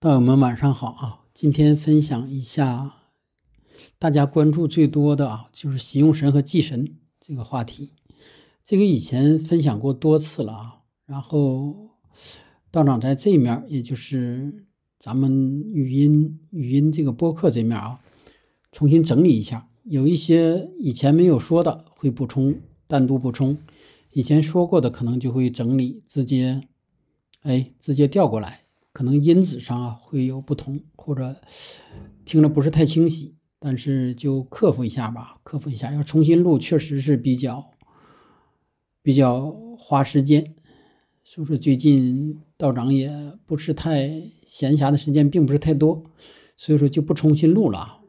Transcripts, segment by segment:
道友们晚上好啊！今天分享一下大家关注最多的啊，就是喜用神和忌神这个话题。这个以前分享过多次了啊。然后道长在这面，也就是咱们语音语音这个播客这面啊，重新整理一下，有一些以前没有说的会补充，单独补充；以前说过的可能就会整理，直接哎直接调过来。可能音质上啊会有不同，或者听着不是太清晰，但是就克服一下吧，克服一下。要重新录，确实是比较比较花时间。所以说最近道长也不是太闲暇的时间，并不是太多，所以说就不重新录了啊。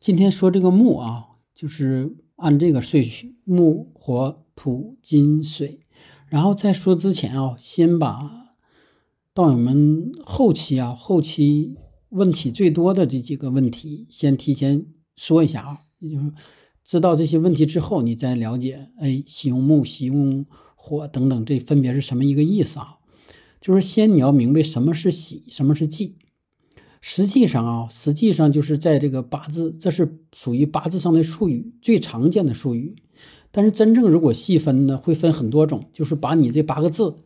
今天说这个木啊，就是按这个顺序：木、火、土、金、水。然后在说之前啊，先把。道友们，后期啊，后期问题最多的这几个问题，先提前说一下啊，也就是知道这些问题之后，你再了解，哎，喜用木、喜用火等等，这分别是什么一个意思啊？就是先你要明白什么是喜，什么是忌。实际上啊，实际上就是在这个八字，这是属于八字上的术语，最常见的术语。但是真正如果细分呢，会分很多种，就是把你这八个字。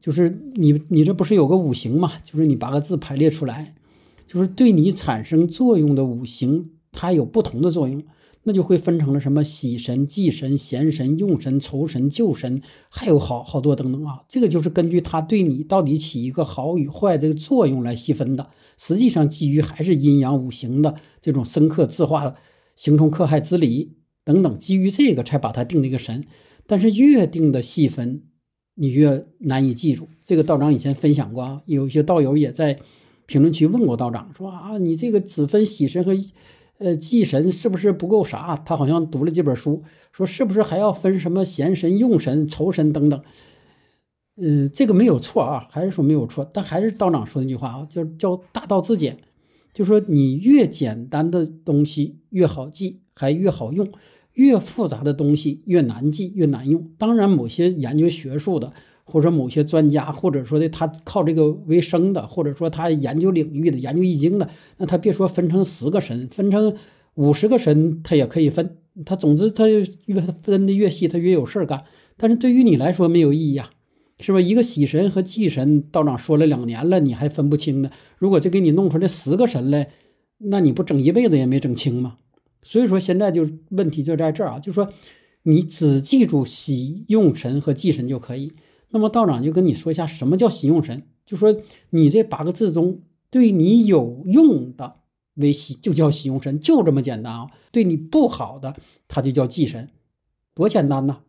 就是你，你这不是有个五行嘛？就是你八个字排列出来，就是对你产生作用的五行，它有不同的作用，那就会分成了什么喜神、忌神、闲神、用神、仇神、旧神，还有好好多等等啊。这个就是根据它对你到底起一个好与坏这个作用来细分的。实际上基于还是阴阳五行的这种生克字化、形冲克害之理等等，基于这个才把它定了一个神。但是越定的细分。你越难以记住。这个道长以前分享过啊，有些道友也在评论区问过道长，说啊，你这个只分喜神和呃忌神是不是不够啥？他好像读了几本书，说是不是还要分什么闲神、用神、仇神等等？嗯，这个没有错啊，还是说没有错，但还是道长说那句话啊，叫叫大道至简，就说你越简单的东西越好记，还越好用。越复杂的东西越难记，越难用。当然，某些研究学术的，或者某些专家，或者说的他靠这个为生的，或者说他研究领域的、研究易经的，那他别说分成十个神，分成五十个神，他也可以分。他总之他越分的越细，他越有事儿干。但是对于你来说没有意义啊，是吧？一个喜神和忌神，道长说了两年了，你还分不清呢。如果就给你弄出来十个神来，那你不整一辈子也没整清吗？所以说现在就问题就在这儿啊，就说你只记住喜用神和忌神就可以。那么道长就跟你说一下什么叫喜用神，就说你这八个字中对你有用的为喜，就叫喜用神，就这么简单啊。对你不好的，它就叫忌神，多简单呐！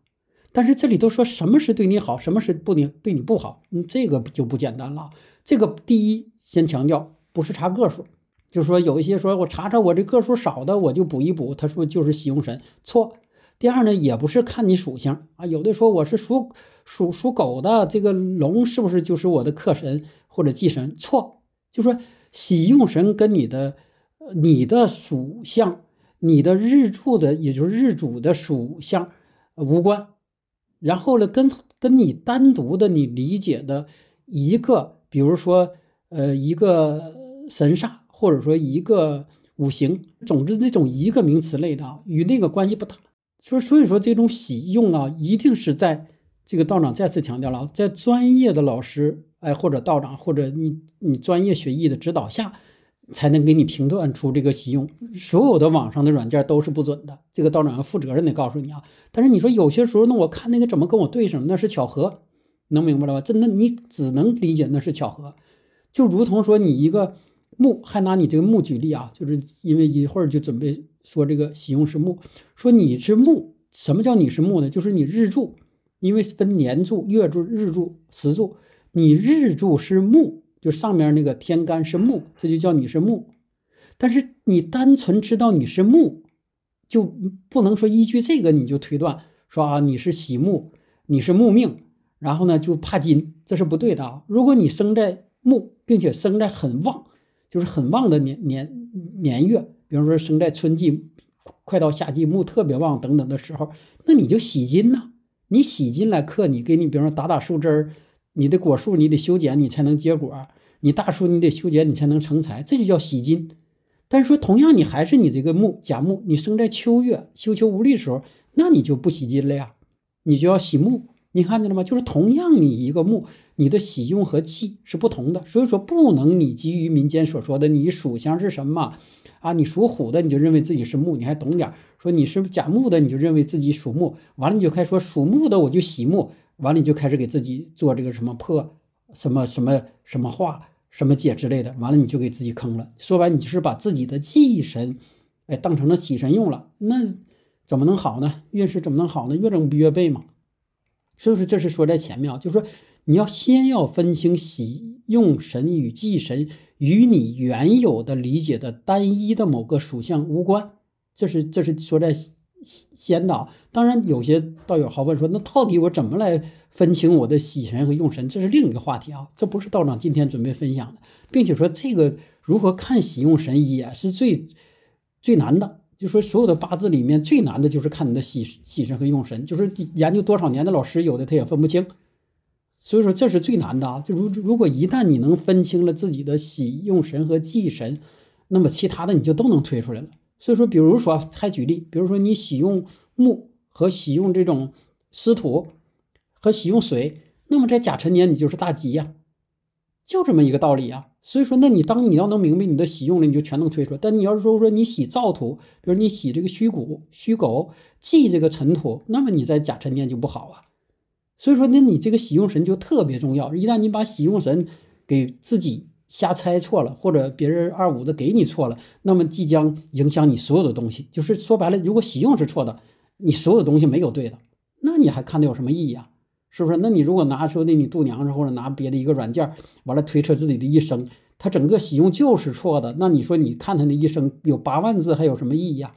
但是这里都说什么是对你好，什么是不对你不好，嗯，这个就不简单了。这个第一先强调，不是查个数。就说，有一些说我查查我这个数少的，我就补一补。他说就是喜用神，错。第二呢，也不是看你属性啊。有的说我是属属属狗的，这个龙是不是就是我的克神或者忌神？错。就说喜用神跟你的你的属相、你的日柱的，也就是日主的属相无关。然后呢，跟跟你单独的你理解的一个，比如说呃一个神煞。或者说一个五行，总之这种一个名词类的啊，与那个关系不大。所，所以说这种喜用啊，一定是在这个道长再次强调了，在专业的老师哎，或者道长，或者你你专业学艺的指导下，才能给你评断出这个喜用。所有的网上的软件都是不准的，这个道长要负责任的告诉你啊。但是你说有些时候，那我看那个怎么跟我对上，那是巧合，能明白了吧？真的，你只能理解那是巧合，就如同说你一个。木还拿你这个木举例啊，就是因为一会儿就准备说这个喜用是木，说你是木，什么叫你是木呢？就是你日柱，因为分年柱、月柱、日柱、时柱，你日柱是木，就上面那个天干是木，这就叫你是木。但是你单纯知道你是木，就不能说依据这个你就推断说啊你是喜木，你是木命，然后呢就怕金，这是不对的啊。如果你生在木，并且生在很旺。就是很旺的年年年月，比方说生在春季，快到夏季木特别旺等等的时候，那你就喜金呐。你喜金来克你，给你比方说打打树枝儿，你的果树你得修剪，你才能结果。你大树你得修剪，你才能成材，这就叫喜金。但是说同样，你还是你这个木甲木，你生在秋月，休秋无力的时候，那你就不喜金了呀，你就要喜木。你看见了吗？就是同样你一个木，你的喜用和气是不同的，所以说不能你基于民间所说的你属相是什么啊？你属虎的你就认为自己是木，你还懂点说你是不甲木的你就认为自己属木，完了你就开始说属木的我就喜木，完了你就开始给自己做这个什么破什么什么什么化什么解之类的，完了你就给自己坑了。说白你就是把自己的忌神哎当成了喜神用了，那怎么能好呢？运势怎么能好呢？越整不越背嘛。所以说，这是说在前面啊，就是说你要先要分清喜用神与忌神与你原有的理解的单一的某个属相无关。这是这是说在先的。当然，有些道友好问说，那到底我怎么来分清我的喜神和用神？这是另一个话题啊，这不是道长今天准备分享的，并且说这个如何看喜用神也是最最难的。就说所有的八字里面最难的就是看你的喜喜神和用神，就是研究多少年的老师有的他也分不清，所以说这是最难的啊。就如如果一旦你能分清了自己的喜用神和忌神，那么其他的你就都能推出来了。所以说，比如说还举例，比如说你喜用木和喜用这种湿土和喜用水，那么在甲辰年你就是大吉呀。就这么一个道理啊，所以说，那你当你要能明白你的喜用了，你就全能推出来。但你要是说说你喜燥土，比如你喜这个虚谷、虚狗、忌这个尘土，那么你在甲辰年就不好啊。所以说，那你这个喜用神就特别重要。一旦你把喜用神给自己瞎猜错了，或者别人二五的给你错了，那么即将影响你所有的东西。就是说白了，如果喜用是错的，你所有东西没有对的，那你还看它有什么意义啊？是不是？那你如果拿出那你度娘子或者拿别的一个软件，完了推测自己的一生，他整个喜用就是错的，那你说你看他那一生有八万字，还有什么意义啊？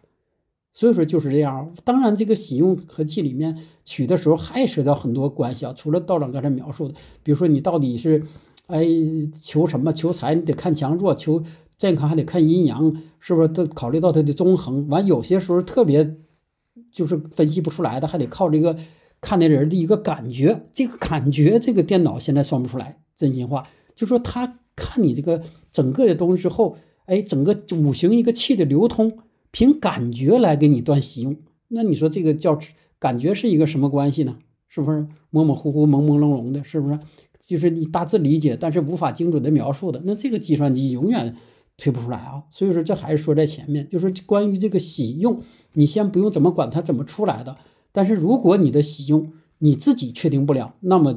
所以说就是这样。当然，这个喜用和气里面取的时候还涉及到很多关系啊。除了道长刚才描述的，比如说你到底是，哎，求什么？求财你得看强弱，求健康还得看阴阳，是不是？都考虑到它的中衡。完有些时候特别就是分析不出来的，还得靠这个。看那人的一个感觉，这个感觉，这个电脑现在算不出来。真心话，就说他看你这个整个的东西之后，哎，整个五行一个气的流通，凭感觉来给你断喜用。那你说这个叫感觉是一个什么关系呢？是不是模模糊糊、朦朦胧胧的？是不是？就是你大致理解，但是无法精准的描述的。那这个计算机永远推不出来啊。所以说，这还是说在前面，就是关于这个喜用，你先不用怎么管它怎么出来的。但是如果你的喜用你自己确定不了，那么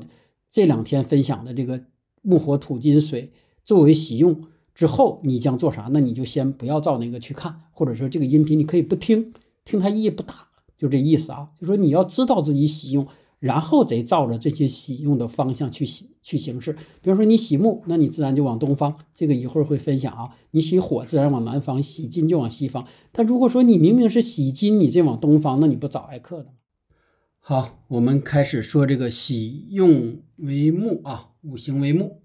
这两天分享的这个木火土金水作为喜用之后，你将做啥？那你就先不要照那个去看，或者说这个音频你可以不听，听它意义不大，就这意思啊。就说你要知道自己喜用，然后得照着这些喜用的方向去喜去行事。比如说你喜木，那你自然就往东方，这个一会儿会分享啊。你喜火，自然往南方；喜金就往西方。但如果说你明明是喜金，你这往东方，那你不早挨克的吗？好，我们开始说这个喜用为木啊，五行为木。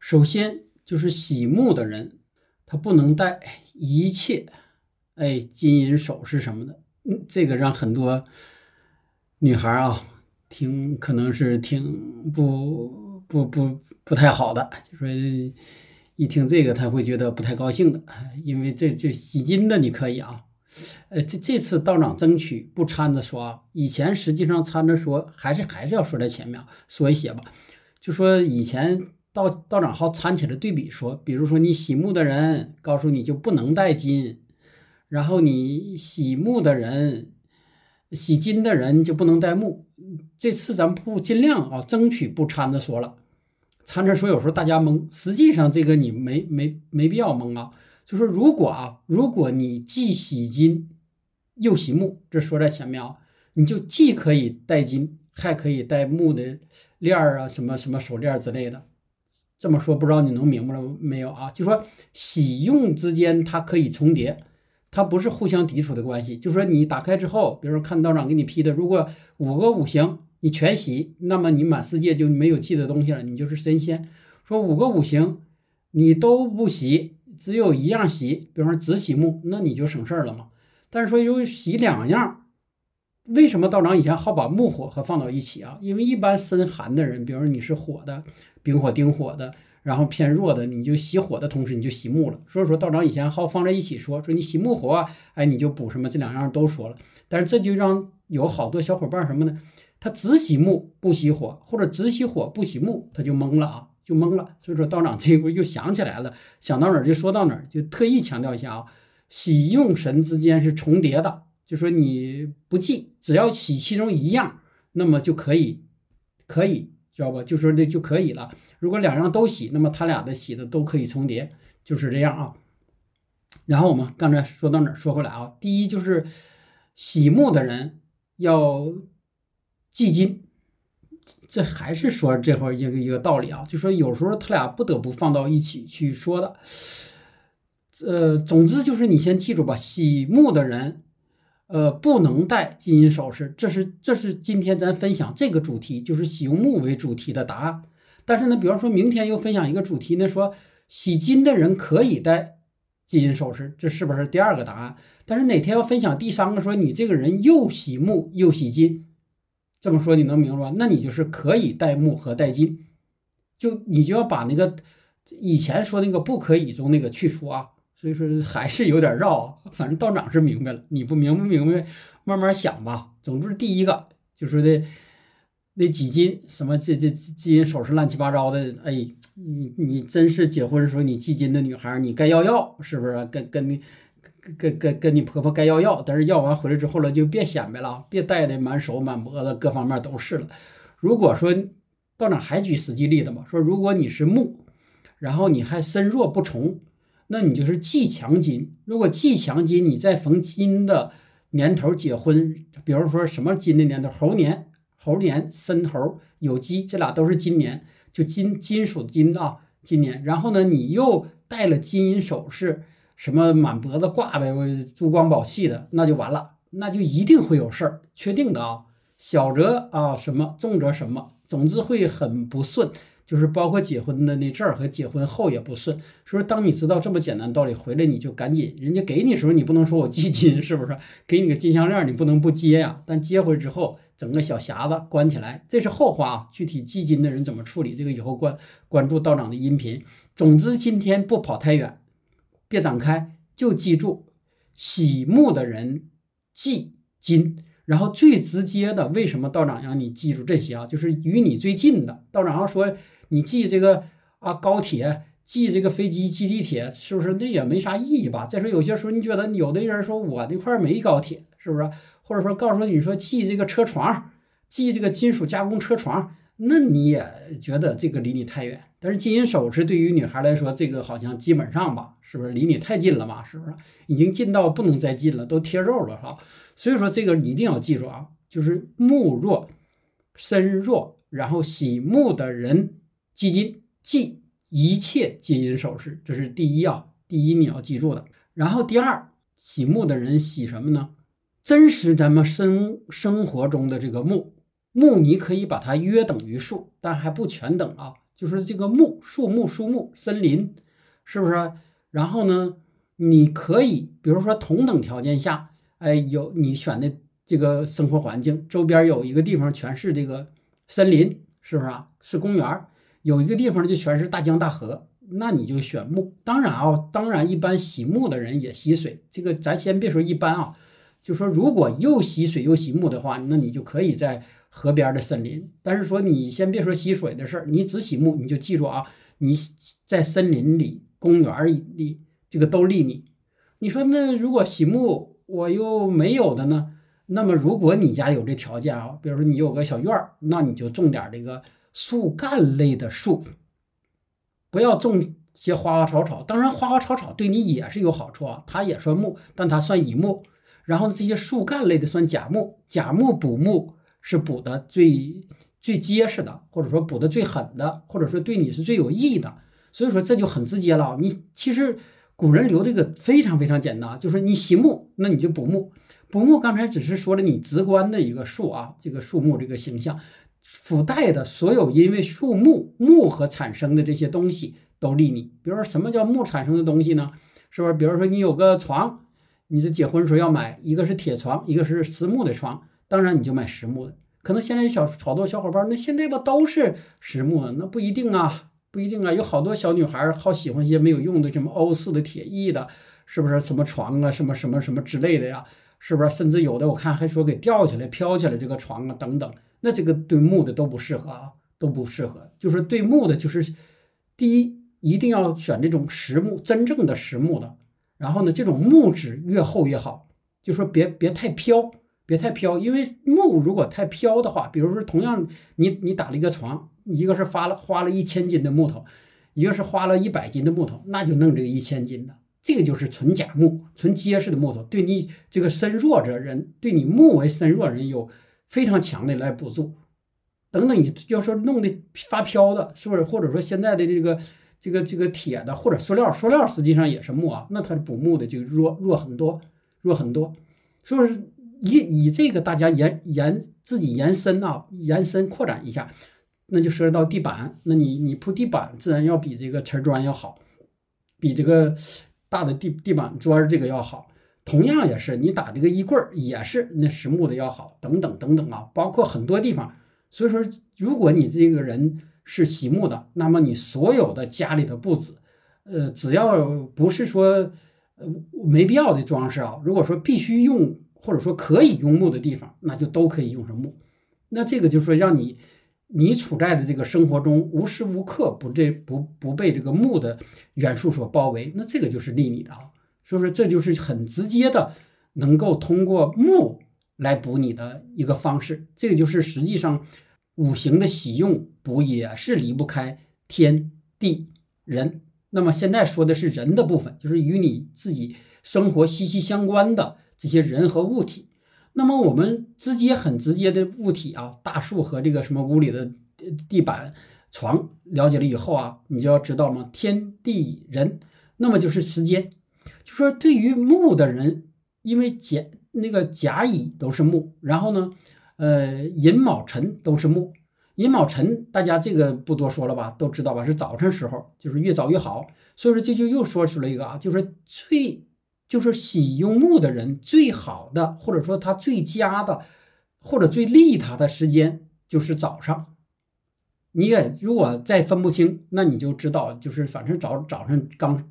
首先就是喜木的人，他不能戴一切哎金银首饰什么的。嗯，这个让很多女孩啊听，可能是挺不不不不太好的，就说一听这个，他会觉得不太高兴的，因为这这喜金的你可以啊。呃，这这次道长争取不掺着说啊，以前实际上掺着说，还是还是要说在前面说一些吧。就说以前道道长好掺起来对比说，比如说你喜木的人，告诉你就不能带金，然后你喜木的人，喜金的人就不能带木。这次咱不尽量啊，争取不掺着说了，掺着说有时候大家懵，实际上这个你没没没必要懵啊。就说如果啊，如果你既喜金又喜木，这说在前面啊，你就既可以戴金，还可以戴木的链儿啊，什么什么手链之类的。这么说不知道你能明白了没有啊？就说喜用之间它可以重叠，它不是互相抵触的关系。就说你打开之后，比如说看道长给你批的，如果五个五行你全喜，那么你满世界就没有忌的东西了，你就是神仙。说五个五行你都不喜。只有一样喜，比方说只喜木，那你就省事儿了嘛。但是说有喜两样，为什么道长以前好把木火和放到一起啊？因为一般身寒的人，比如说你是火的，丙火丁火的，然后偏弱的，你就喜火的同时你就喜木了。所以说道长以前好放在一起说，说你喜木火，哎，你就补什么，这两样都说了。但是这就让有好多小伙伴什么呢？他只喜木不喜火，或者只喜火不喜木，他就懵了啊，就懵了。所以说道长这回又想起来了，想到哪儿就说到哪儿，就特意强调一下啊，喜用神之间是重叠的，就说你不忌，只要喜其中一样，那么就可以，可以。知道吧？就说这就可以了。如果两样都喜，那么他俩的喜的都可以重叠，就是这样啊。然后我们刚才说到哪儿？说回来啊，第一就是喜木的人要忌金，这还是说这会儿一个一个道理啊。就说有时候他俩不得不放到一起去说的。呃，总之就是你先记住吧，喜木的人。呃，不能戴金银首饰，这是这是今天咱分享这个主题，就是喜用木为主题的答案。但是呢，比方说明天又分享一个主题呢，说喜金的人可以戴金银首饰，这是不是第二个答案？但是哪天要分享第三个，说你这个人又喜木又喜金，这么说你能明白吧？那你就是可以戴木和戴金，就你就要把那个以前说那个不可以中那个去除啊。所以说还是有点绕，反正道长是明白了，你不明不明白，慢慢想吧。总之，第一个就说的那几斤什么这这金银首饰乱七八糟的，哎，你你真是结婚时候你记金的女孩，你该要要是不是？跟跟你跟跟跟你婆婆该要要，但是要完回来之后了，就别显摆了，别戴的满手满脖子各方面都是了。如果说道长还举实际例子嘛，说如果你是木，然后你还身弱不从。那你就是忌强金，如果忌强金，你在逢金的年头结婚，比如说什么金的年头，猴年、猴年、申猴有鸡，这俩都是金年，就金金属金啊，今年。然后呢，你又戴了金银首饰，什么满脖子挂的珠光宝气的，那就完了，那就一定会有事儿，确定的啊，小则啊什么，重则什么，总之会很不顺。就是包括结婚的那阵儿和结婚后也不顺，所以当你知道这么简单道理回来，你就赶紧，人家给你时候你不能说我系金，是不是？给你个金项链，你不能不接呀。但接回之后，整个小匣子关起来，这是后话啊。具体系金的人怎么处理，这个以后关关注道长的音频。总之今天不跑太远，别展开，就记住喜木的人记金。然后最直接的，为什么道长让你记住这些啊？就是与你最近的道长要说你记这个啊高铁，记这个飞机，记地铁，是不是那也没啥意义吧？再说有些时候你觉得有的人说我那块没高铁，是不是？或者说告诉你说记这个车床，记这个金属加工车床，那你也觉得这个离你太远。但是金银首饰对于女孩来说，这个好像基本上吧，是不是离你太近了嘛？是不是已经近到不能再近了，都贴肉了，哈？所以说这个你一定要记住啊，就是木弱、身弱，然后喜木的人忌金，忌一切金银首饰，这是第一啊，第一你要记住的。然后第二，喜木的人喜什么呢？真实咱们生生活中的这个木，木你可以把它约等于树，但还不全等啊，就是这个木，树木、树木、森林，是不是？然后呢，你可以比如说同等条件下。哎，有你选的这个生活环境，周边有一个地方全是这个森林，是不是啊？是公园，有一个地方就全是大江大河，那你就选木。当然啊，当然一般喜木的人也喜水，这个咱先别说一般啊，就说如果又喜水又喜木的话，那你就可以在河边的森林。但是说你先别说洗水的事儿，你只洗木，你就记住啊，你在森林里、公园里，这个都利你。你说那如果洗木？我又没有的呢，那么如果你家有这条件啊，比如说你有个小院儿，那你就种点这个树干类的树，不要种些花花草草。当然，花花草草对你也是有好处啊，它也算木，但它算乙木。然后这些树干类的算甲木，甲木补木是补的最最结实的，或者说补的最狠的，或者说对你是最有益的。所以说这就很直接了，你其实。古人留这个非常非常简单，就是你喜木，那你就补木。补木刚才只是说了你直观的一个树啊，这个树木这个形象，附带的所有因为树木木和产生的这些东西都利你。比如说什么叫木产生的东西呢？是不是？比如说你有个床，你这结婚时候要买一个是铁床，一个是实木的床，当然你就买实木的。可能现在小好多小伙伴，那现在不都是实木的？那不一定啊。不一定啊，有好多小女孩好喜欢一些没有用的什么欧式的、铁艺的，是不是？什么床啊，什么什么什么之类的呀，是不是？甚至有的我看还说给吊起来、飘起来这个床啊等等，那这个对木的都不适合啊，都不适合。就是对木的，就是第一一定要选这种实木，真正的实木的。然后呢，这种木质越厚越好，就说别别太飘，别太飘，因为木如果太飘的话，比如说同样你你打了一个床，一个是花了花了一千斤的木头，一个是花了一百斤的木头，那就弄这个一千斤的，这个就是纯假木，纯结实的木头，对你这个身弱者人，对你木为身弱人有非常强的来补助。等等，你要说弄的发飘的，是不是？或者说现在的这个。这个这个铁的或者塑料，塑料实际上也是木啊，那它补木的就弱弱很多，弱很多。所以说以以这个大家延延自己延伸啊，延伸扩展一下，那就涉及到地板。那你你铺地板自然要比这个瓷砖要好，比这个大的地地板砖这个要好。同样也是你打这个衣柜也是那实木的要好，等等等等啊，包括很多地方。所以说，如果你这个人。是喜木的，那么你所有的家里的布置，呃，只要不是说呃没必要的装饰啊，如果说必须用或者说可以用木的地方，那就都可以用上木。那这个就是说让你你处在的这个生活中无时无刻不这不不被这个木的元素所包围，那这个就是利你的啊。所以说这就是很直接的能够通过木来补你的一个方式，这个就是实际上。五行的喜用补也是离不开天地人。那么现在说的是人的部分，就是与你自己生活息息相关的这些人和物体。那么我们直接很直接的物体啊，大树和这个什么屋里的地板、床，了解了以后啊，你就要知道嘛，天地人，那么就是时间。就说对于木的人，因为甲那个甲乙都是木，然后呢。呃，寅卯辰都是木，寅卯辰大家这个不多说了吧，都知道吧？是早晨时候，就是越早越好。所以说这就又说出了一个啊，就是最就是喜用木的人最好的，或者说他最佳的，或者最利他的时间就是早上。你也如果再分不清，那你就知道，就是反正早早上刚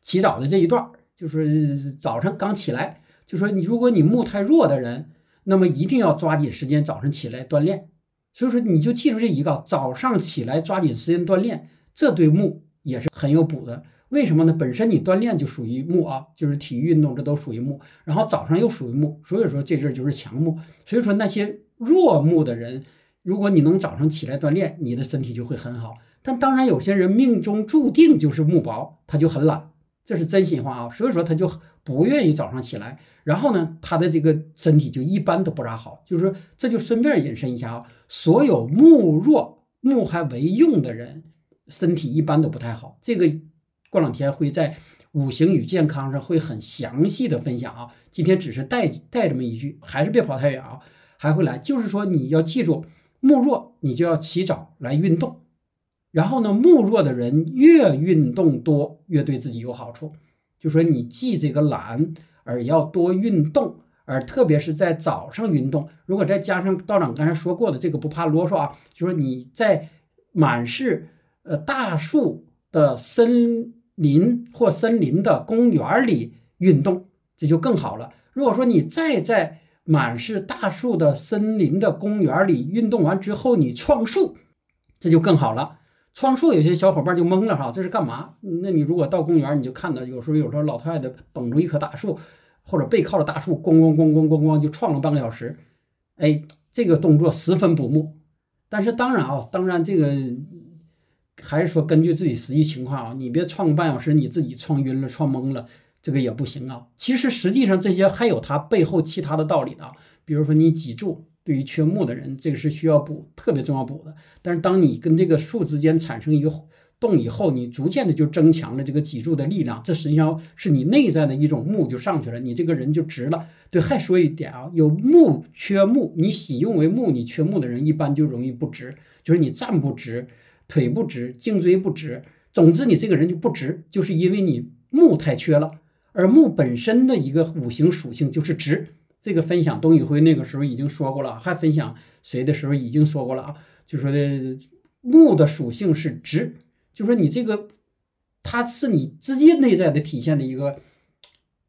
起早的这一段，就是早上刚起来，就说你如果你木太弱的人。那么一定要抓紧时间早上起来锻炼，所以说你就记住这一个，早上起来抓紧时间锻炼，这对木也是很有补的。为什么呢？本身你锻炼就属于木啊，就是体育运动，这都属于木。然后早上又属于木，所以说这阵就是强木。所以说那些弱木的人，如果你能早上起来锻炼，你的身体就会很好。但当然有些人命中注定就是木薄，他就很懒，这是真心话啊。所以说他就。不愿意早上起来，然后呢，他的这个身体就一般都不咋好。就是说，这就顺便引申一下啊，所有木弱、木还为用的人，身体一般都不太好。这个过两天会在五行与健康上会很详细的分享啊。今天只是带带这么一句，还是别跑太远啊，还会来。就是说，你要记住，木弱你就要起早来运动，然后呢，木弱的人越运动多，越对自己有好处。就说你忌这个懒，而要多运动，而特别是在早上运动。如果再加上道长刚才说过的这个不怕啰嗦啊，就说你在满是呃大树的森林或森林的公园里运动，这就更好了。如果说你再在满是大树的森林的公园里运动完之后，你创树，这就更好了。创树有些小伙伴就懵了哈，这是干嘛？那你如果到公园，你就看到有时候有时候老太太捧住一棵大树，或者背靠着大树，咣咣咣咣咣咣就创了半个小时，哎，这个动作十分不木。但是当然啊，当然这个还是说根据自己实际情况啊，你别创个半小时，你自己创晕了、创懵了，这个也不行啊。其实实际上这些还有它背后其他的道理的，比如说你脊柱。对于缺木的人，这个是需要补，特别重要补的。但是当你跟这个树之间产生一个动以后，你逐渐的就增强了这个脊柱的力量，这实际上是你内在的一种木就上去了，你这个人就直了。对，还说一点啊，有木缺木，你喜用为木，你缺木的人一般就容易不直，就是你站不直，腿不直，颈椎不直，总之你这个人就不直，就是因为你木太缺了。而木本身的一个五行属性就是直。这个分享董宇辉那个时候已经说过了，还分享谁的时候已经说过了啊？就说的木的属性是直，就说你这个，它是你直接内在的体现的一个，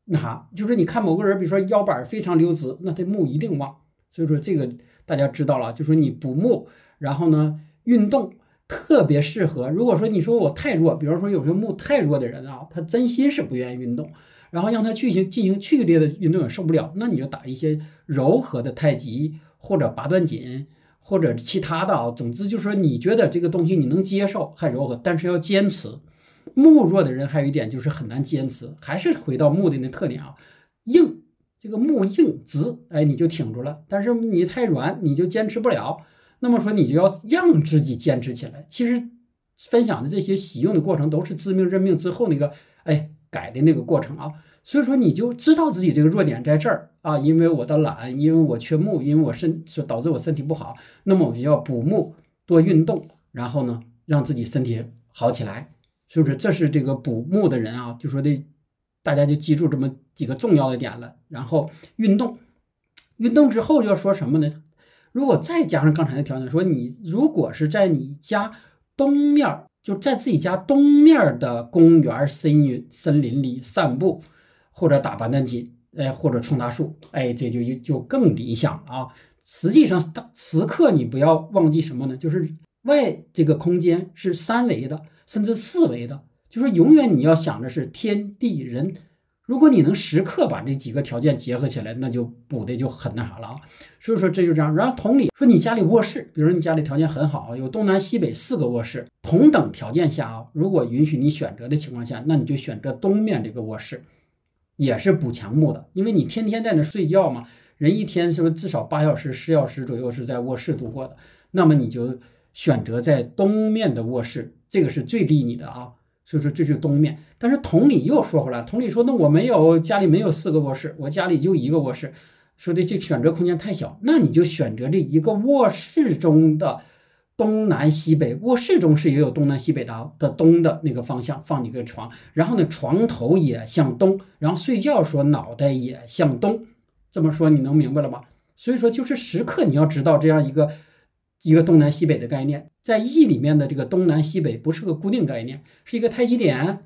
那啥，就是你看某个人，比如说腰板非常溜直，那他木一定旺。所以说这个大家知道了，就说你补木，然后呢运动特别适合。如果说你说我太弱，比如说有些木太弱的人啊，他真心是不愿意运动，然后让他去行进行剧烈的运动也受不了，那你就打一些柔和的太极或者八段锦。或者其他的啊，总之就是说，你觉得这个东西你能接受，还柔和，但是要坚持。木弱的人还有一点就是很难坚持，还是回到木的那特点啊，硬，这个木硬直，哎，你就挺住了。但是你太软，你就坚持不了。那么说，你就要让自己坚持起来。其实分享的这些喜用的过程，都是自命认命之后那个，哎，改的那个过程啊。所以说，你就知道自己这个弱点在这儿啊，因为我的懒，因为我缺木，因为我身所导致我身体不好，那么我就要补木，多运动，然后呢，让自己身体好起来。是不是？这是这个补木的人啊，就说的，大家就记住这么几个重要的点了。然后运动，运动之后要说什么呢？如果再加上刚才的条件，说你如果是在你家东面，就在自己家东面的公园、森林、森林里散步。或者打板凳筋，哎，或者冲大树，哎，这就就就更理想了啊。实际上，时刻你不要忘记什么呢？就是外这个空间是三维的，甚至四维的，就是永远你要想的是天地人。如果你能时刻把这几个条件结合起来，那就补的就很那啥了啊。所以说这就这样。然后同理，说你家里卧室，比如说你家里条件很好，有东南西北四个卧室，同等条件下啊，如果允许你选择的情况下，那你就选择东面这个卧室。也是补墙木的，因为你天天在那睡觉嘛，人一天是不是至少八小时、十小时左右是在卧室度过的？那么你就选择在东面的卧室，这个是最利你的啊。所以说这是东面。但是同理又说回来，同理说，那我没有家里没有四个卧室，我家里就一个卧室，说的这选择空间太小，那你就选择这一个卧室中的。东南西北卧室中是也有东南西北的的东的那个方向放你个床，然后呢床头也向东，然后睡觉说脑袋也向东，这么说你能明白了吗？所以说就是时刻你要知道这样一个一个东南西北的概念，在易里面的这个东南西北不是个固定概念，是一个太极点，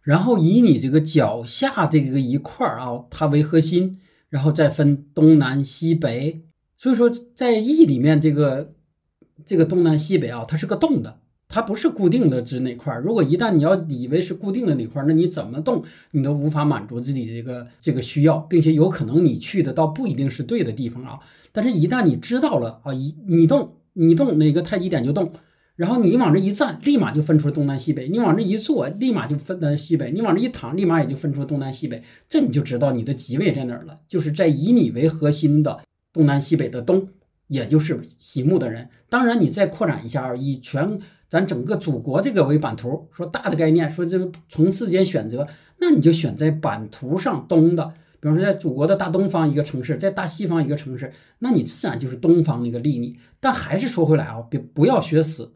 然后以你这个脚下这个一块儿啊它为核心，然后再分东南西北，所以说在易里面这个。这个东南西北啊，它是个动的，它不是固定的指哪块儿。如果一旦你要以为是固定的哪块儿，那你怎么动，你都无法满足自己这个这个需要，并且有可能你去的倒不一定是对的地方啊。但是，一旦你知道了啊，一你动，你动哪个太极点就动，然后你往这一站，立马就分出东南西北；你往这一坐，立马就分南西北；你往这一躺，立马也就分出东南西北。这你就知道你的极位在哪儿了，就是在以你为核心的东南西北的东。也就是喜木的人，当然你再扩展一下，以全咱整个祖国这个为版图，说大的概念，说这个从世间选择，那你就选在版图上东的，比方说在祖国的大东方一个城市，在大西方一个城市，那你自然就是东方那个利你。但还是说回来啊，别不要学死，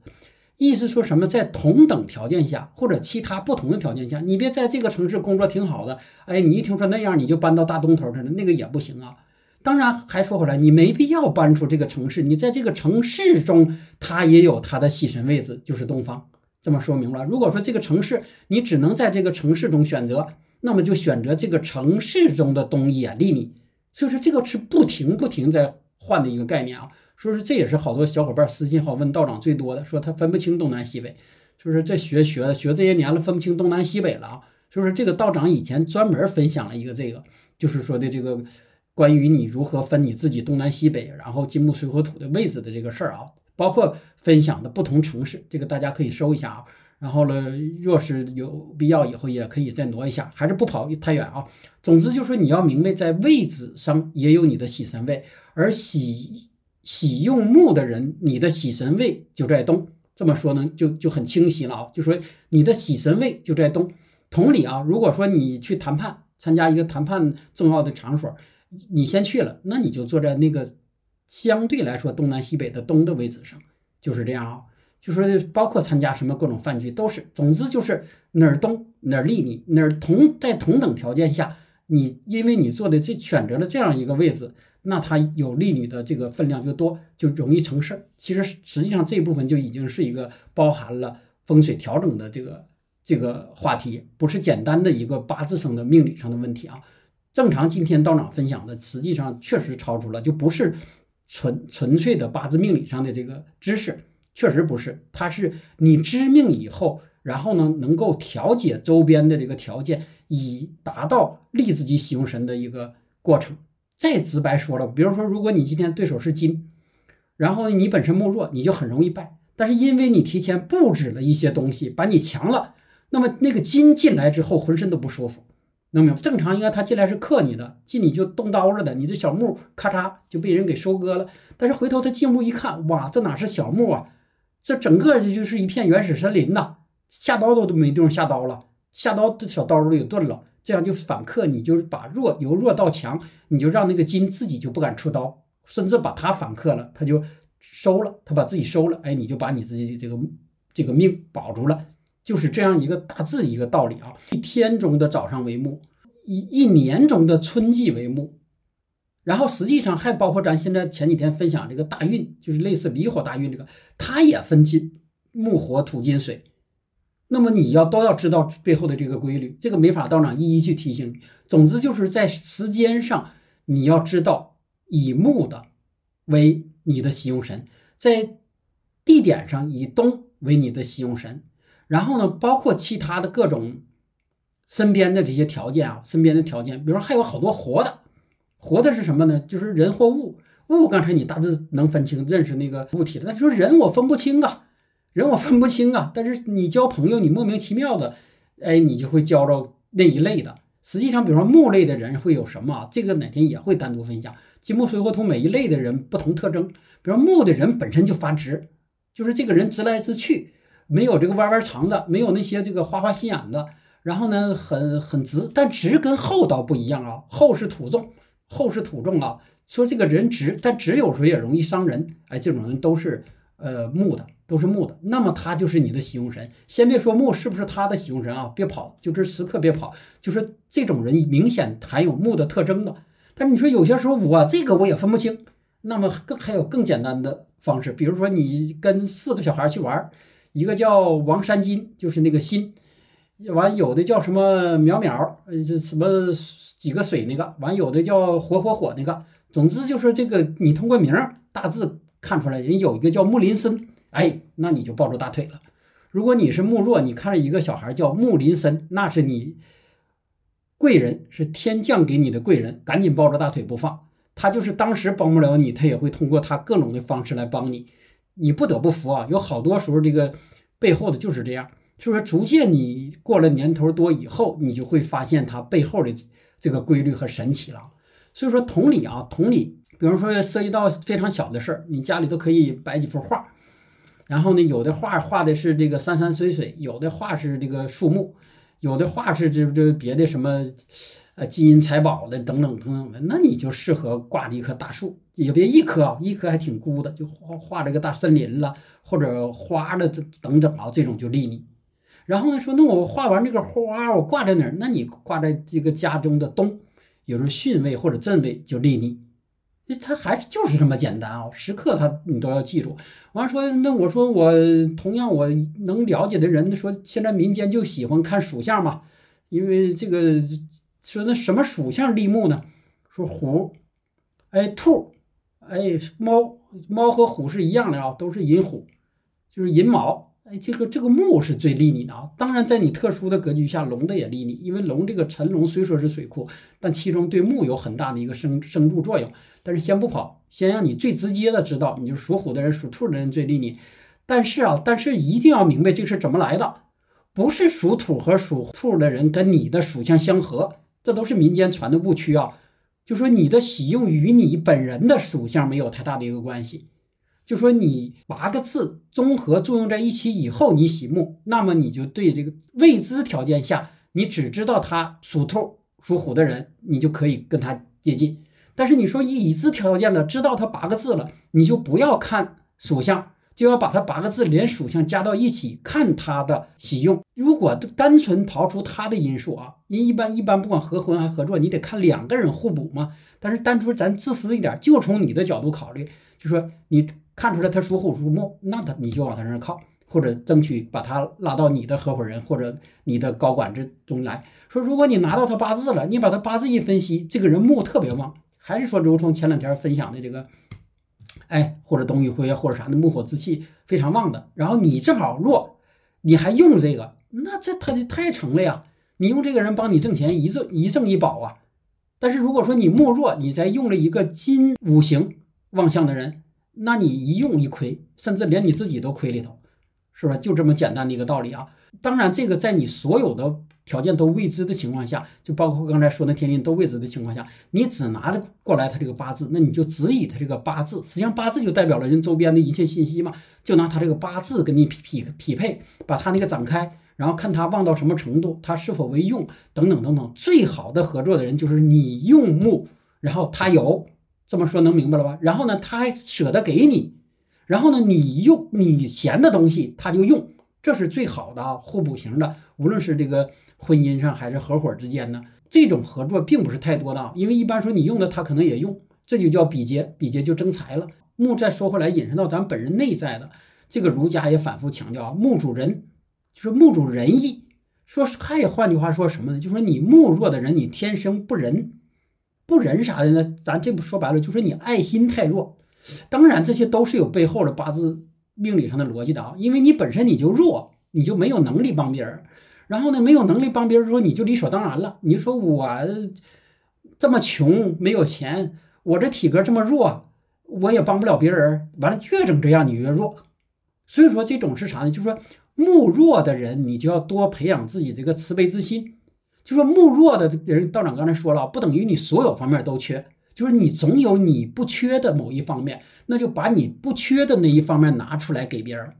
意思说什么，在同等条件下或者其他不同的条件下，你别在这个城市工作挺好的，哎，你一听说那样，你就搬到大东头去了，那个也不行啊。当然，还说回来，你没必要搬出这个城市。你在这个城市中，它也有它的喜神位置，就是东方。这么说明了。如果说这个城市你只能在这个城市中选择，那么就选择这个城市中的东也利你。所以说，这个是不停不停在换的一个概念啊。所以说，这也是好多小伙伴私信好问道长最多的，说他分不清东南西北。就是这学学学这些年了，分不清东南西北了啊。就是这个道长以前专门分享了一个这个，就是说的这个。关于你如何分你自己东南西北，然后金木水火土的位置的这个事儿啊，包括分享的不同城市，这个大家可以收一下啊。然后呢，若是有必要，以后也可以再挪一下，还是不跑太远啊。总之就是你要明白，在位置上也有你的喜神位，而喜喜用木的人，你的喜神位就在东。这么说呢，就就很清晰了啊。就说你的喜神位就在东。同理啊，如果说你去谈判，参加一个谈判重要的场所。你先去了，那你就坐在那个相对来说东南西北的东的位置上，就是这样啊。就说包括参加什么各种饭局都是，总之就是哪儿东哪儿利你，哪儿同在同等条件下，你因为你做的这选择了这样一个位置，那它有利你的这个分量就多，就容易成事儿。其实实际上这部分就已经是一个包含了风水调整的这个这个话题，不是简单的一个八字上的命理上的问题啊。正常今天道长分享的，实际上确实超出了，就不是纯纯粹的八字命理上的这个知识，确实不是。它是你知命以后，然后呢，能够调节周边的这个条件，以达到利自己喜用神的一个过程。再直白说了，比如说，如果你今天对手是金，然后你本身木弱，你就很容易败。但是因为你提前布置了一些东西，把你强了，那么那个金进来之后，浑身都不舒服。能明白？正常应该他进来是克你的，进你就动刀了的。你这小木咔嚓就被人给收割了。但是回头他进屋一看，哇，这哪是小木啊？这整个这就是一片原始森林呐！下刀都都没地方下刀了，下刀这小刀都给钝了。这样就反克，你就是把弱由弱到强，你就让那个金自己就不敢出刀，甚至把他反克了，他就收了，他把自己收了。哎，你就把你自己这个这个命保住了。就是这样一个大致一个道理啊！一天中的早上为木，一一年中的春季为木，然后实际上还包括咱现在前几天分享这个大运，就是类似离火大运这个，它也分金木火土金水。那么你要都要知道背后的这个规律，这个没法道长一一去提醒你。总之就是在时间上你要知道以木的为你的喜用神，在地点上以东为你的喜用神。然后呢，包括其他的各种身边的这些条件啊，身边的条件，比如说还有好多活的，活的是什么呢？就是人或物。物刚才你大致能分清，认识那个物体了。那说人我分不清啊，人我分不清啊。但是你交朋友，你莫名其妙的，哎，你就会交着那一类的。实际上，比如说木类的人会有什么？这个哪天也会单独分享。金木水火土每一类的人不同特征。比如木的人本身就发直，就是这个人直来直去。没有这个弯弯长的，没有那些这个花花心眼的，然后呢，很很直，但直跟厚倒不一样啊，厚是土重，厚是土重啊。说这个人直，但直有时候也容易伤人，哎，这种人都是呃木的，都是木的，那么他就是你的喜用神。先别说木是不是他的喜用神啊，别跑，就是时刻别跑，就是这种人明显含有木的特征的。但是你说有些时候我这个我也分不清，那么更还有更简单的方式，比如说你跟四个小孩去玩。一个叫王山金，就是那个心，完有的叫什么淼淼，呃，这什么几个水那个，完有的叫火火火那个，总之就是这个，你通过名大致看出来，人有一个叫木林森，哎，那你就抱住大腿了。如果你是木若，你看着一个小孩叫木林森，那是你贵人，是天降给你的贵人，赶紧抱着大腿不放。他就是当时帮不了你，他也会通过他各种的方式来帮你。你不得不服啊，有好多时候这个背后的就是这样，就是逐渐你过了年头多以后，你就会发现它背后的这个规律和神奇了。所以说同理啊，同理，比如说涉及到非常小的事儿，你家里都可以摆几幅画，然后呢，有的画画的是这个山山水水，有的画是这个树木，有的画是这这别的什么。呃，金银财宝的等等等等的，那你就适合挂着一棵大树，也别一棵啊，一棵还挺孤的，就画画这个大森林了，或者花的这等等啊，这种就利你。然后呢，说那我画完这个花，我挂在哪儿？那你挂在这个家中的东，有时候巽位或者震位就立你。它还是就是这么简单啊，时刻它你都要记住。完说，那我说我同样我能了解的人说，现在民间就喜欢看属相嘛，因为这个。说那什么属相立木呢？说虎，哎兔，哎猫，猫和虎是一样的啊，都是寅虎，就是寅卯。哎，这个这个木是最利你的啊。当然，在你特殊的格局下，龙的也利你，因为龙这个辰龙虽说是水库，但其中对木有很大的一个生生助作用。但是先不跑，先让你最直接的知道，你就属虎的人、属兔的人最利你。但是啊，但是一定要明白这个是怎么来的，不是属土和属兔的人跟你的属相相合。这都是民间传的误区啊！就说你的喜用与你本人的属相没有太大的一个关系。就说你八个字综合作用在一起以后，你喜木，那么你就对这个未知条件下，你只知道他属兔、属虎的人，你就可以跟他接近。但是你说已知条件的，知道他八个字了，你就不要看属相。就要把他八个字连属相加到一起看他的喜用。如果单纯刨出他的因素啊，因一般一般不管合婚还合作，你得看两个人互补嘛。但是单纯咱自私一点，就从你的角度考虑，就说你看出来他属虎属木，那他你就往他那儿靠；或者争取把他拉到你的合伙人或者你的高管之中来说。如果你拿到他八字了，你把他八字一分析，这个人木特别旺，还是说如同前两天分享的这个，哎，或者董宇辉或者啥的木火之气非常旺的，然后你正好弱，你还用这个，那这他就太成了呀！你用这个人帮你挣钱，一挣一挣一保啊。但是如果说你木弱，你再用了一个金五行旺相的人，那你一用一亏，甚至连你自己都亏里头。是吧？就这么简单的一个道理啊！当然，这个在你所有的条件都未知的情况下，就包括刚才说的天津都未知的情况下，你只拿着过来他这个八字，那你就只以他这个八字，实际上八字就代表了人周边的一切信息嘛，就拿他这个八字跟你匹匹匹配，把他那个展开，然后看他旺到什么程度，他是否为用等等等等。最好的合作的人就是你用木，然后他有，这么说能明白了吧？然后呢，他还舍得给你。然后呢，你用你闲的东西，他就用，这是最好的，互补型的。无论是这个婚姻上还是合伙之间呢，这种合作并不是太多的啊。因为一般说你用的，他可能也用，这就叫比劫，比劫就争财了。木再说回来，引申到咱本人内在的，这个儒家也反复强调啊，木主仁，就是木主仁义。说还换句话说什么呢？就说你木弱的人，你天生不仁，不仁啥的呢？咱这不说白了，就是你爱心太弱。当然，这些都是有背后的八字命理上的逻辑的啊，因为你本身你就弱，你就没有能力帮别人，然后呢，没有能力帮别人，说你就理所当然了。你说我这么穷，没有钱，我这体格这么弱，我也帮不了别人。完了，越整这样，你越弱。所以说，这种是啥呢？就是说，木弱的人，你就要多培养自己这个慈悲之心。就说木弱的人，道长刚才说了，不等于你所有方面都缺。就是你总有你不缺的某一方面，那就把你不缺的那一方面拿出来给别人，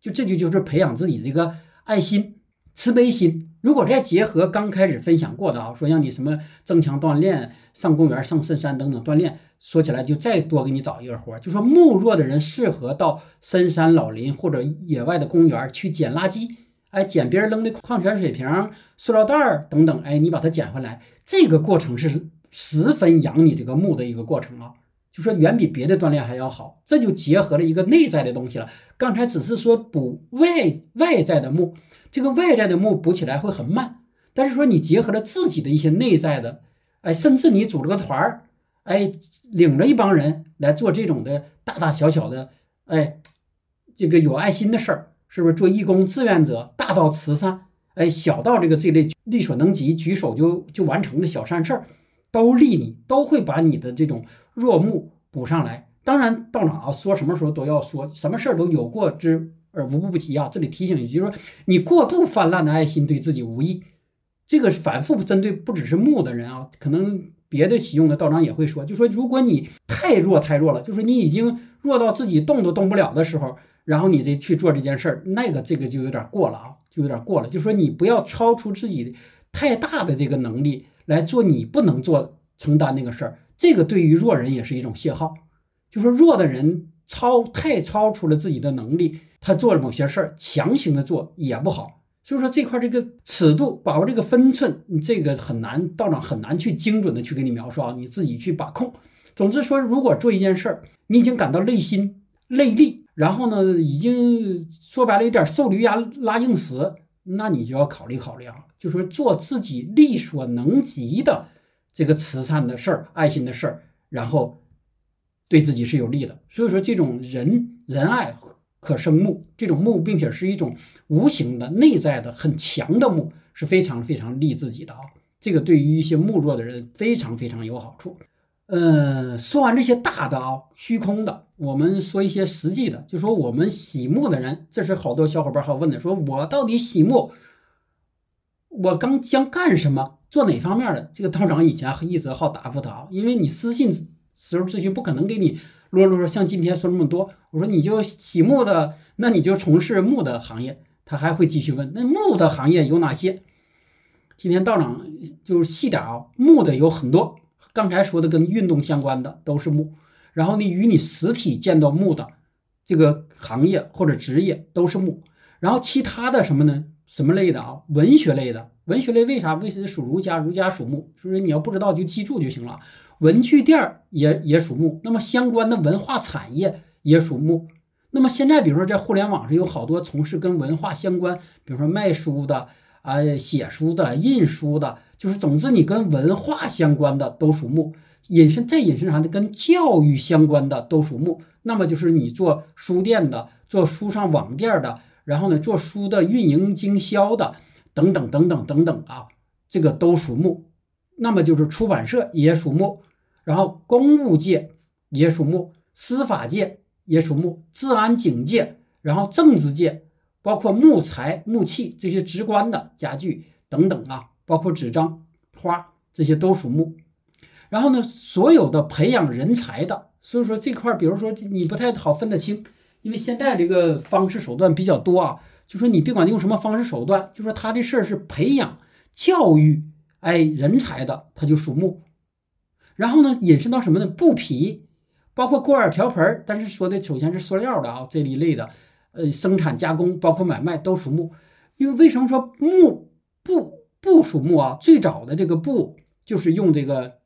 就这就就是培养自己这个爱心、慈悲心。如果再结合刚开始分享过的啊，说让你什么增强锻炼、上公园、上深山等等锻炼，说起来就再多给你找一个活儿，就说木弱的人适合到深山老林或者野外的公园去捡垃圾，哎，捡别人扔的矿泉水瓶、塑料袋等等，哎，你把它捡回来，这个过程是。十分养你这个木的一个过程啊，就说远比别的锻炼还要好，这就结合了一个内在的东西了。刚才只是说补外外在的木，这个外在的木补起来会很慢，但是说你结合了自己的一些内在的，哎，甚至你组了个团儿，哎，领着一帮人来做这种的大大小小的，哎，这个有爱心的事儿，是不是做义工志愿者，大到慈善，哎，小到这个这类力所能及、举手就就完成的小善事儿。都利你，都会把你的这种弱木补上来。当然，到哪说什么时候都要说，什么事儿都有过之而无不及啊。这里提醒一句，就是说你过度泛滥的爱心对自己无益。这个反复针对不只是木的人啊，可能别的喜用的道长也会说，就说如果你太弱太弱了，就是你已经弱到自己动都动不了的时候，然后你再去做这件事儿，那个这个就有点过了啊，就有点过了。就说你不要超出自己太大的这个能力。来做你不能做承担那个事儿，这个对于弱人也是一种泄耗。就说弱的人超太超出了自己的能力，他做了某些事儿，强行的做也不好。所以说这块这个尺度把握这个分寸，这个很难，道长很难去精准的去给你描述啊，你自己去把控。总之说，如果做一件事儿，你已经感到累心累力，然后呢，已经说白了有点受驴牙拉硬死，那你就要考虑考虑啊。就说做自己力所能及的这个慈善的事儿、爱心的事儿，然后对自己是有利的。所以说，这种仁仁爱可生木，这种木，并且是一种无形的、内在的很强的木，是非常非常利自己的啊。这个对于一些木弱的人非常非常有好处。嗯，说完这些大的啊、虚空的，我们说一些实际的，就说我们喜木的人，这是好多小伙伴还问的，说我到底喜木？我刚将干什么，做哪方面的？这个道长以前一直好答复他啊，因为你私信时候咨询不可能给你啰啰嗦像今天说那么多。我说你就洗木的，那你就从事木的行业。他还会继续问，那木的行业有哪些？今天道长就是细点啊，木的有很多。刚才说的跟运动相关的都是木，然后你与你实体见到木的这个行业或者职业都是木，然后其他的什么呢？什么类的啊？文学类的，文学类为啥？为什么属儒家？儒家属木，所以你要不知道就记住就行了。文具店也也属木，那么相关的文化产业也属木。那么现在，比如说在互联网上有好多从事跟文化相关，比如说卖书的啊、写书的、印书的，就是总之你跟文化相关的都属木。引申再引申啥呢？跟教育相关的都属木。那么就是你做书店的、做书上网店的，然后呢做书的运营经销的，等等等等等等啊，这个都属木。那么就是出版社也属木，然后公务界也属木，司法界也属木，治安警界，然后政治界，包括木材、木器这些直观的家具等等啊，包括纸张、花这些都属木。然后呢，所有的培养人才的，所以说这块，比如说你不太好分得清，因为现在这个方式手段比较多啊，就说你别管用什么方式手段，就说他这事儿是培养教育哎人才的，他就属木。然后呢，引申到什么呢？布匹，包括锅碗瓢盆，但是说的首先是塑料的啊这一类的，呃，生产加工包括买卖都属木。因为为什么说木布布属木啊？最早的这个布就是用这个。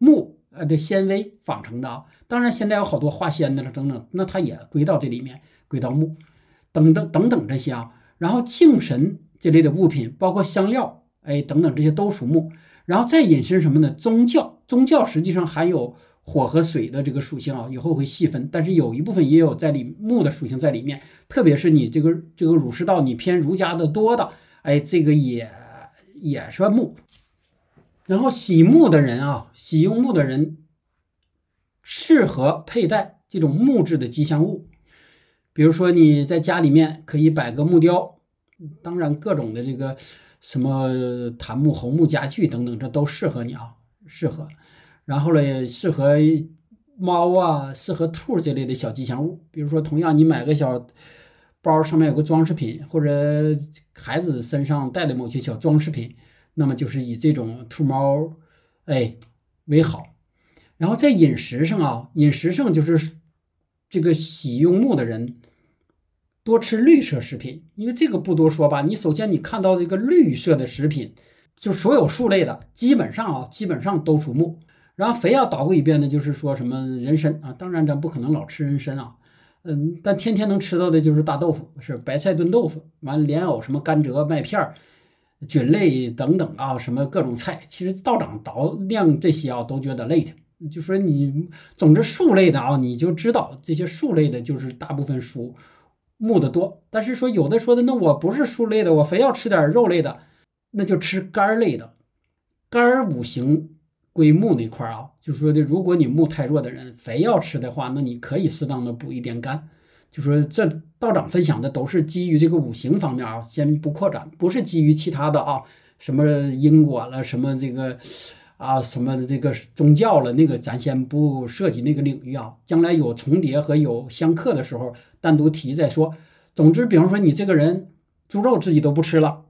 木呃的纤维纺成的啊，当然现在有好多化纤的了等等，那它也归到这里面，归到木等等等等这些啊。然后敬神这类的物品，包括香料，哎等等这些都属木。然后再引申什么呢？宗教，宗教实际上含有火和水的这个属性啊，以后会细分，但是有一部分也有在里木的属性在里面，特别是你这个这个儒释道你偏儒家的多的，哎这个也也算木。然后喜木的人啊，喜用木的人适合佩戴这种木质的吉祥物，比如说你在家里面可以摆个木雕，当然各种的这个什么檀木、红木家具等等，这都适合你啊，适合。然后呢，适合猫啊，适合兔这类的小吉祥物，比如说同样你买个小包，上面有个装饰品，或者孩子身上带的某些小装饰品。那么就是以这种兔猫，哎为好，然后在饮食上啊，饮食上就是这个喜用木的人多吃绿色食品，因为这个不多说吧。你首先你看到这个绿色的食品，就所有树类的基本上啊，基本上都属木。然后非要捣鼓一遍的，就是说什么人参啊，当然咱不可能老吃人参啊，嗯，但天天能吃到的就是大豆腐，是白菜炖豆腐，完莲藕什么甘蔗麦片儿。菌类等等啊，什么各种菜，其实道长捣量这些啊，都觉得累的。就说你，总之树类的啊，你就知道这些树类的，就是大部分属木的多。但是说有的说的，那我不是树类的，我非要吃点肉类的，那就吃肝类的。肝五行归木那块儿啊，就是说的，如果你木太弱的人，非要吃的话，那你可以适当的补一点肝。就说这道长分享的都是基于这个五行方面啊，先不扩展，不是基于其他的啊，什么因果了，什么这个啊，什么这个宗教了，那个咱先不涉及那个领域啊。将来有重叠和有相克的时候，单独提再说。总之，比方说你这个人猪肉自己都不吃了，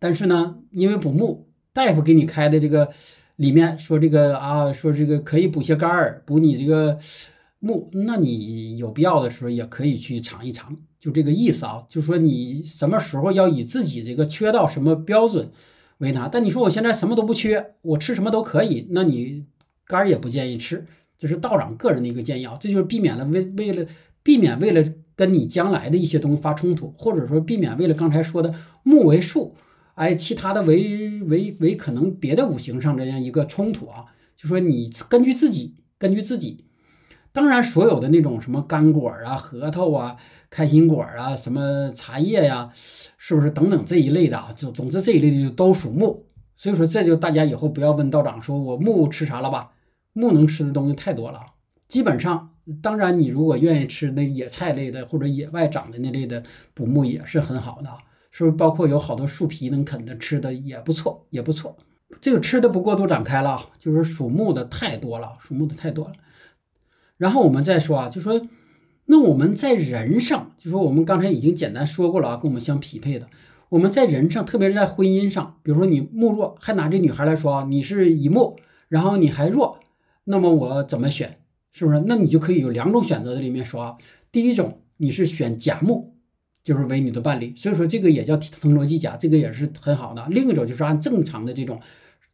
但是呢，因为补木，大夫给你开的这个里面说这个啊，说这个可以补些肝儿，补你这个。木，那你有必要的时候也可以去尝一尝，就这个意思啊。就说你什么时候要以自己这个缺到什么标准为拿，但你说我现在什么都不缺，我吃什么都可以，那你肝儿也不建议吃，这是道长个人的一个建议啊。这就是避免了为为了避免为了跟你将来的一些东西发冲突，或者说避免为了刚才说的木为数，哎，其他的为为为可能别的五行上这样一个冲突啊。就说你根据自己，根据自己。当然，所有的那种什么干果啊、核桃啊、开心果啊、什么茶叶呀，是不是等等这一类的啊？就总之这一类的就都属木。所以说，这就大家以后不要问道长说我木吃啥了吧？木能吃的东西太多了。基本上，当然你如果愿意吃那野菜类的或者野外长的那类的补木也是很好的，是不是？包括有好多树皮能啃的吃的也不错，也不错。这个吃的不过度展开了，就是属木的太多了，属木的太多了。然后我们再说啊，就说，那我们在人上，就说我们刚才已经简单说过了啊，跟我们相匹配的，我们在人上，特别是在婚姻上，比如说你木弱，还拿这女孩来说啊，你是乙木，然后你还弱，那么我怎么选？是不是？那你就可以有两种选择在里面说啊，第一种你是选甲木，就是为你的伴侣，所以说这个也叫藤萝季甲，这个也是很好的。另一种就是按正常的这种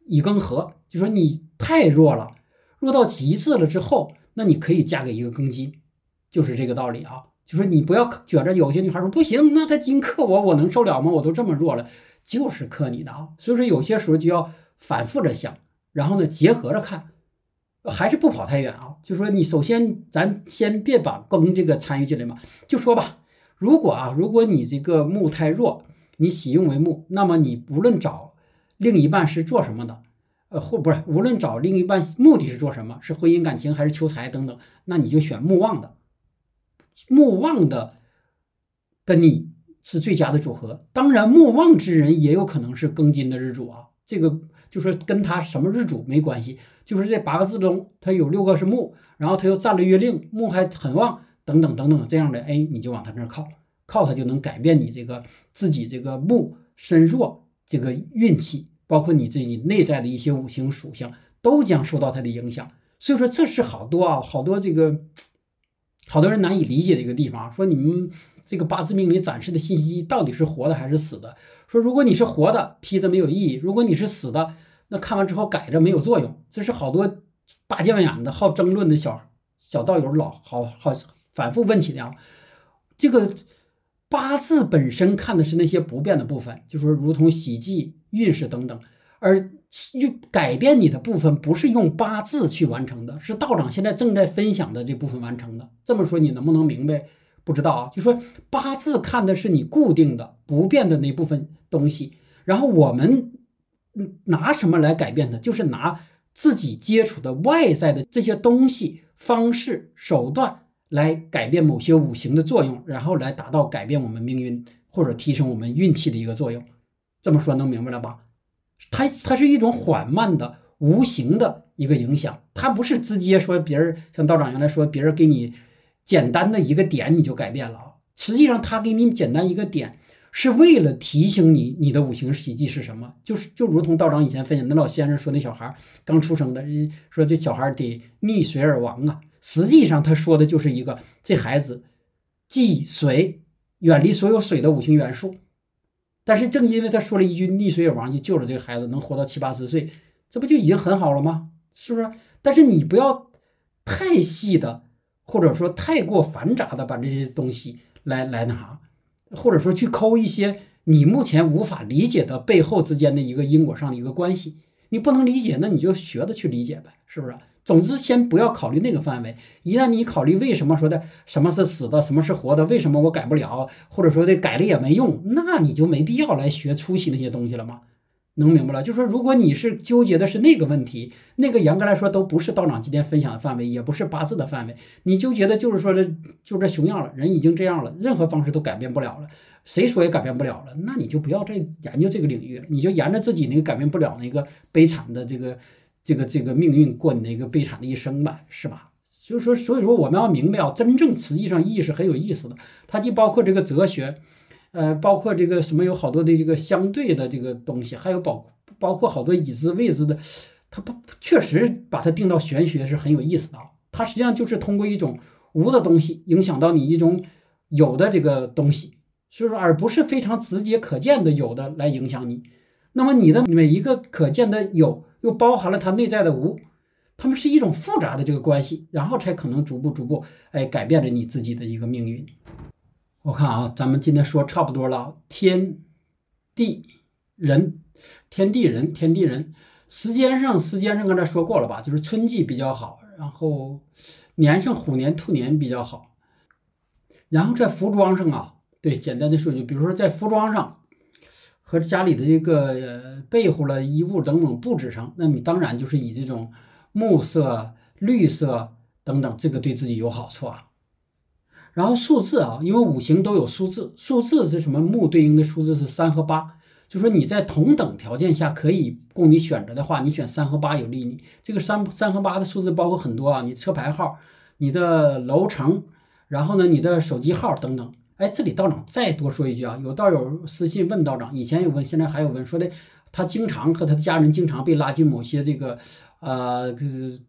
乙庚合，就说你太弱了，弱到极致了之后。那你可以嫁给一个庚金，就是这个道理啊。就说你不要觉着有些女孩说不行，那他金克我，我能受了吗？我都这么弱了，就是克你的啊。所以说有些时候就要反复着想，然后呢结合着看，还是不跑太远啊。就说你首先咱先别把庚这个参与进来嘛，就说吧，如果啊，如果你这个木太弱，你喜用为木，那么你无论找另一半是做什么的。呃，或不是，无论找另一半目的是做什么，是婚姻感情还是求财等等，那你就选木旺的，木旺的跟你是最佳的组合。当然，木旺之人也有可能是庚金的日主啊，这个就说跟他什么日主没关系，就是这八个字中，他有六个是木，然后他又占了月令，木还很旺，等等等等这样的，哎，你就往他那儿靠，靠他就能改变你这个自己这个木身弱这个运气。包括你自己内在的一些五行属性都将受到它的影响，所以说这是好多啊，好多这个好多人难以理解的一个地方。说你们这个八字命里展示的信息到底是活的还是死的？说如果你是活的，批的没有意义；如果你是死的，那看完之后改着没有作用。这是好多大将眼的好争论的小小道友老好好反复问起的啊，这个。八字本身看的是那些不变的部分，就说如同喜忌、运势等等，而就改变你的部分不是用八字去完成的，是道长现在正在分享的这部分完成的。这么说你能不能明白？不知道啊。就说八字看的是你固定的、不变的那部分东西，然后我们拿什么来改变它？就是拿自己接触的外在的这些东西、方式、手段。来改变某些五行的作用，然后来达到改变我们命运或者提升我们运气的一个作用。这么说能明白了吧？它它是一种缓慢的无形的一个影响，它不是直接说别人像道长原来说别人给你简单的一个点你就改变了啊。实际上他给你简单一个点，是为了提醒你你的五行喜忌是什么。就是就如同道长以前分享那老先生说那小孩刚出生的，说这小孩得逆水而亡啊。实际上，他说的就是一个这孩子忌水，远离所有水的五行元素。但是正因为他说了一句“溺水而亡”，就救了这个孩子，能活到七八十岁，这不就已经很好了吗？是不是？但是你不要太细的，或者说太过繁杂的把这些东西来来那啥，或者说去抠一些你目前无法理解的背后之间的一个因果上的一个关系。你不能理解，那你就学着去理解呗，是不是？总之，先不要考虑那个范围。一旦你考虑为什么说的什么是死的，什么是活的，为什么我改不了，或者说的改了也没用，那你就没必要来学初期那些东西了吗？能明白了？就是说如果你是纠结的是那个问题，那个严格来说都不是道长今天分享的范围，也不是八字的范围。你纠结的就是说的就这熊样了，人已经这样了，任何方式都改变不了了，谁说也改变不了了，那你就不要再研究这个领域了，你就沿着自己那个改变不了那个悲惨的这个。这个这个命运过你那个悲惨的一生吧，是吧？就是说，所以说我们要明白啊，真正实际上意义是很有意思的。它既包括这个哲学，呃，包括这个什么有好多的这个相对的这个东西，还有包包括好多已知未知的，它不确实把它定到玄学是很有意思的。它实际上就是通过一种无的东西影响到你一种有的这个东西，所以说而不是非常直接可见的有的来影响你。那么你的每一个可见的有。又包含了它内在的无，他们是一种复杂的这个关系，然后才可能逐步逐步哎改变了你自己的一个命运。我看啊，咱们今天说差不多了，天地人，天地人，天地人，时间上时间上刚才说过了吧，就是春季比较好，然后年上虎年兔年比较好，然后在服装上啊，对，简单的说句，比如说在服装上。和家里的这个被褥了、衣物等等布置上，那你当然就是以这种木色、绿色等等，这个对自己有好处啊。然后数字啊，因为五行都有数字，数字是什么？木对应的数字是三和八，就说你在同等条件下可以供你选择的话，你选三和八有利你。这个三三和八的数字包括很多啊，你车牌号、你的楼层，然后呢，你的手机号等等。哎，这里道长再多说一句啊，有道友私信问道长，以前有问，现在还有问，说的他经常和他的家人经常被拉进某些这个呃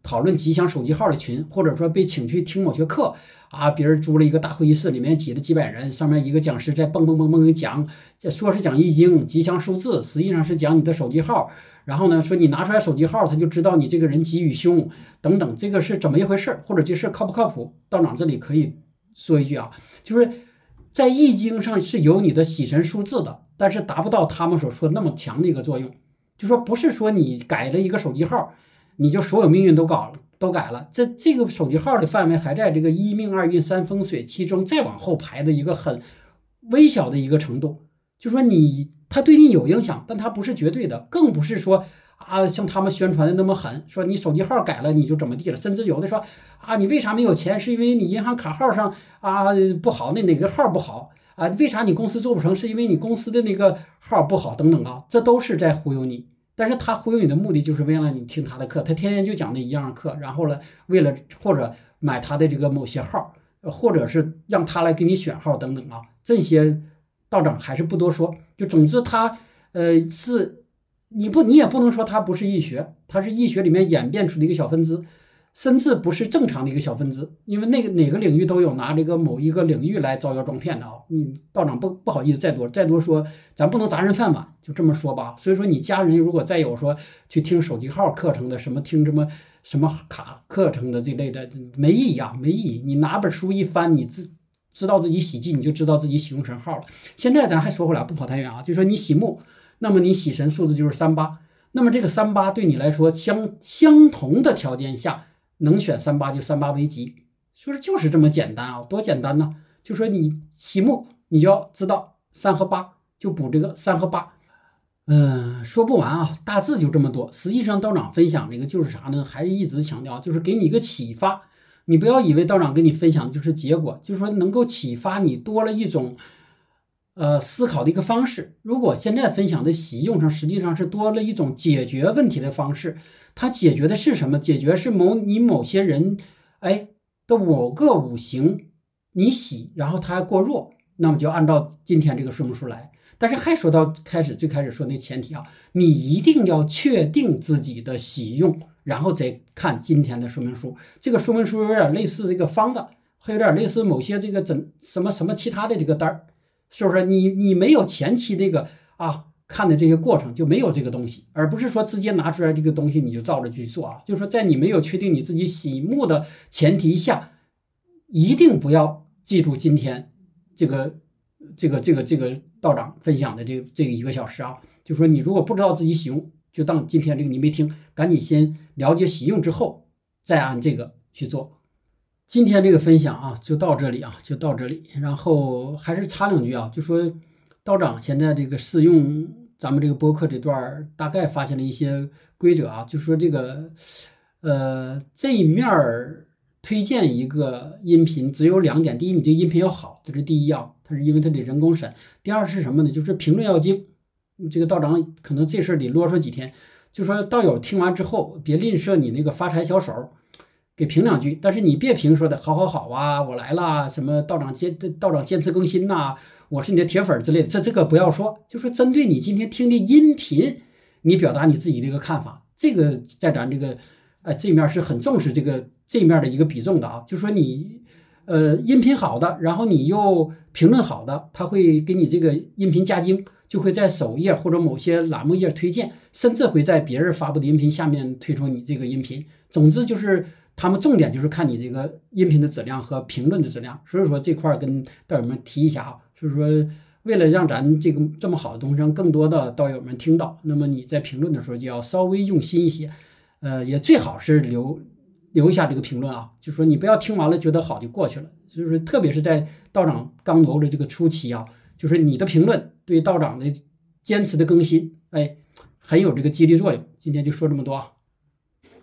讨论吉祥手机号的群，或者说被请去听某些课啊，别人租了一个大会议室，里面挤了几百人，上面一个讲师在蹦蹦蹦蹦讲，说是讲易经吉祥数字，实际上是讲你的手机号，然后呢说你拿出来手机号，他就知道你这个人吉与凶等等，这个是怎么一回事，或者这事靠不靠谱？道长这里可以。说一句啊，就是在易经上是有你的喜神数字的，但是达不到他们所说那么强的一个作用。就说不是说你改了一个手机号，你就所有命运都搞了。都改了，这这个手机号的范围还在这个一命二运三风水其中再往后排的一个很微小的一个程度，就说你它对你有影响，但它不是绝对的，更不是说啊像他们宣传的那么狠，说你手机号改了你就怎么地了，甚至有的说啊你为啥没有钱，是因为你银行卡号上啊不好，那哪个号不好啊？为啥你公司做不成，是因为你公司的那个号不好等等啊，这都是在忽悠你。但是他忽悠你的目的就是为了你听他的课，他天天就讲那一样课，然后呢，为了或者买他的这个某些号，或者是让他来给你选号等等啊，这些道长还是不多说。就总之他呃是，你不你也不能说它不是易学，它是易学里面演变出的一个小分支。甚至不是正常的一个小分支，因为那个哪个领域都有拿这个某一个领域来招摇撞骗的啊！你道长不不好意思再多再多说，咱不能砸人饭碗，就这么说吧。所以说你家人如果再有说去听手机号课程的，什么听什么什么卡课程的这类的，没意义啊，没意义。你拿本书一翻，你自知道自己喜忌，你就知道自己喜用神号了。现在咱还说回来，不跑太远啊，就说你喜木，那么你喜神数字就是三八，那么这个三八对你来说相相同的条件下。能选三八就三八为吉，说的就是这么简单啊，多简单呢！就说你喜木，你就要知道三和八，就补这个三和八。嗯，说不完啊，大致就这么多。实际上道长分享这个就是啥呢？还是一直强调，就是给你一个启发。你不要以为道长跟你分享就是结果，就是说能够启发你多了一种呃思考的一个方式。如果现在分享的喜用上，实际上是多了一种解决问题的方式。它解决的是什么？解决是某你某些人，哎的某个五行你喜，然后他还过弱，那么就按照今天这个说明书来。但是还说到开始最开始说那前提啊，你一定要确定自己的喜用，然后再看今天的说明书。这个说明书有点类似这个方的，还有点类似某些这个怎什么什么其他的这个单儿，是不是？你你没有前期那个啊？看的这些过程就没有这个东西，而不是说直接拿出来这个东西你就照着去做啊。就是说，在你没有确定你自己喜目的前提下，一定不要记住今天这个这个这个这个道长分享的这这一个小时啊。就是说，你如果不知道自己喜用，就当今天这个你没听，赶紧先了解喜用之后，再按这个去做。今天这个分享啊，就到这里啊，就到这里。然后还是插两句啊，就说。道长现在这个试用咱们这个播客这段，大概发现了一些规则啊，就说这个，呃，这一面儿推荐一个音频只有两点：第一，你这音频要好，这是第一啊，它是因为它得人工审；第二是什么呢？就是评论要精。这个道长可能这事儿得啰嗦几天，就说道友听完之后别吝啬你那个发财小手，给评两句，但是你别评说的好好好啊，我来了，什么道长坚道长坚持更新呐。我是你的铁粉之类的，这这个不要说，就说针对你今天听的音频，你表达你自己的一个看法，这个在咱这个，呃，这面是很重视这个这面的一个比重的啊。就说你，呃，音频好的，然后你又评论好的，他会给你这个音频加精，就会在首页或者某些栏目页推荐，甚至会在别人发布的音频下面推出你这个音频。总之就是他们重点就是看你这个音频的质量和评论的质量，所以说这块跟道友们提一下啊。就是说，为了让咱这个这么好的东西让更多的道友们听到，那么你在评论的时候就要稍微用心一些，呃，也最好是留留一下这个评论啊。就是说你不要听完了觉得好就过去了，就是特别是在道长刚挪的这个初期啊，就是你的评论对道长的坚持的更新，哎，很有这个激励作用。今天就说这么多。